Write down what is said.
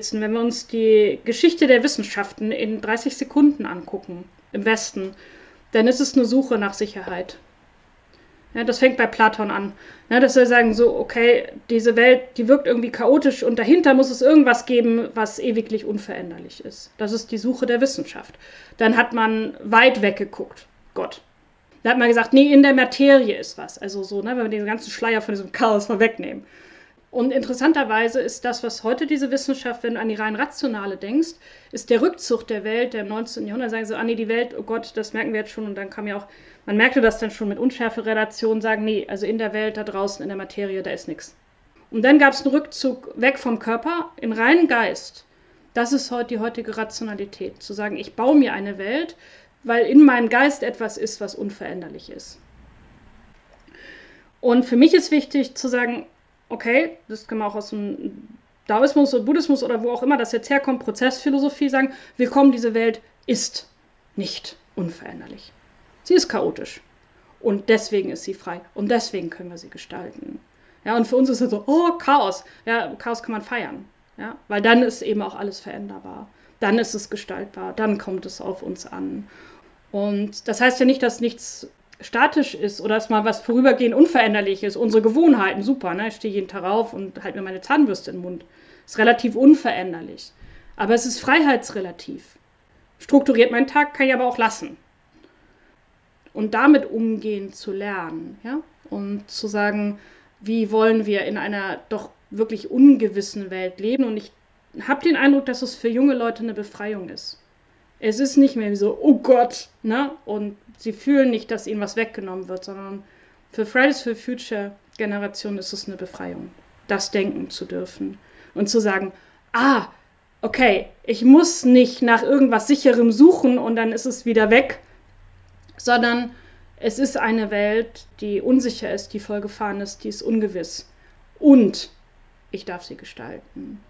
Wenn wir uns die Geschichte der Wissenschaften in 30 Sekunden angucken, im Westen, dann ist es eine Suche nach Sicherheit. Ja, das fängt bei Platon an. Ja, dass wir sagen, so, okay, diese Welt, die wirkt irgendwie chaotisch und dahinter muss es irgendwas geben, was ewiglich unveränderlich ist. Das ist die Suche der Wissenschaft. Dann hat man weit weggeguckt. Gott. Da hat man gesagt, nee, in der Materie ist was. Also so, ne, wenn wir den ganzen Schleier von diesem Chaos mal wegnehmen. Und interessanterweise ist das, was heute diese Wissenschaft, wenn du an die rein rationale denkst, ist der Rückzug der Welt der im 19. Jahrhundert. Sagen sie, ah nee, die Welt, oh Gott, das merken wir jetzt schon. Und dann kam ja auch, man merkte das dann schon mit Unschärfe-Relationen, sagen, nee, also in der Welt, da draußen, in der Materie, da ist nichts. Und dann gab es einen Rückzug weg vom Körper in reinen Geist. Das ist heute die heutige Rationalität. Zu sagen, ich baue mir eine Welt, weil in meinem Geist etwas ist, was unveränderlich ist. Und für mich ist wichtig zu sagen, okay, das kann man auch aus dem Daoismus oder Buddhismus oder wo auch immer das jetzt herkommt, Prozessphilosophie sagen, willkommen, diese Welt ist nicht unveränderlich. Sie ist chaotisch. Und deswegen ist sie frei. Und deswegen können wir sie gestalten. Ja, und für uns ist es so, oh, Chaos. Ja, Chaos kann man feiern. Ja, weil dann ist eben auch alles veränderbar. Dann ist es gestaltbar. Dann kommt es auf uns an. Und das heißt ja nicht, dass nichts statisch ist oder dass mal was vorübergehend unveränderlich ist. Unsere Gewohnheiten, super, ne? Ich stehe jeden Tag auf und halte mir meine Zahnbürste im Mund. Ist relativ unveränderlich. Aber es ist freiheitsrelativ. Strukturiert meinen Tag kann ich aber auch lassen. Und damit umgehen zu lernen, ja? Und zu sagen, wie wollen wir in einer doch wirklich ungewissen Welt leben? Und ich habe den Eindruck, dass es für junge Leute eine Befreiung ist. Es ist nicht mehr so, oh Gott, ne? Und sie fühlen nicht, dass ihnen was weggenommen wird, sondern für Fridays for Future Generation ist es eine Befreiung, das denken zu dürfen und zu sagen, ah, okay, ich muss nicht nach irgendwas sicherem suchen und dann ist es wieder weg, sondern es ist eine Welt, die unsicher ist, die vollgefahren ist, die ist ungewiss. Und ich darf sie gestalten.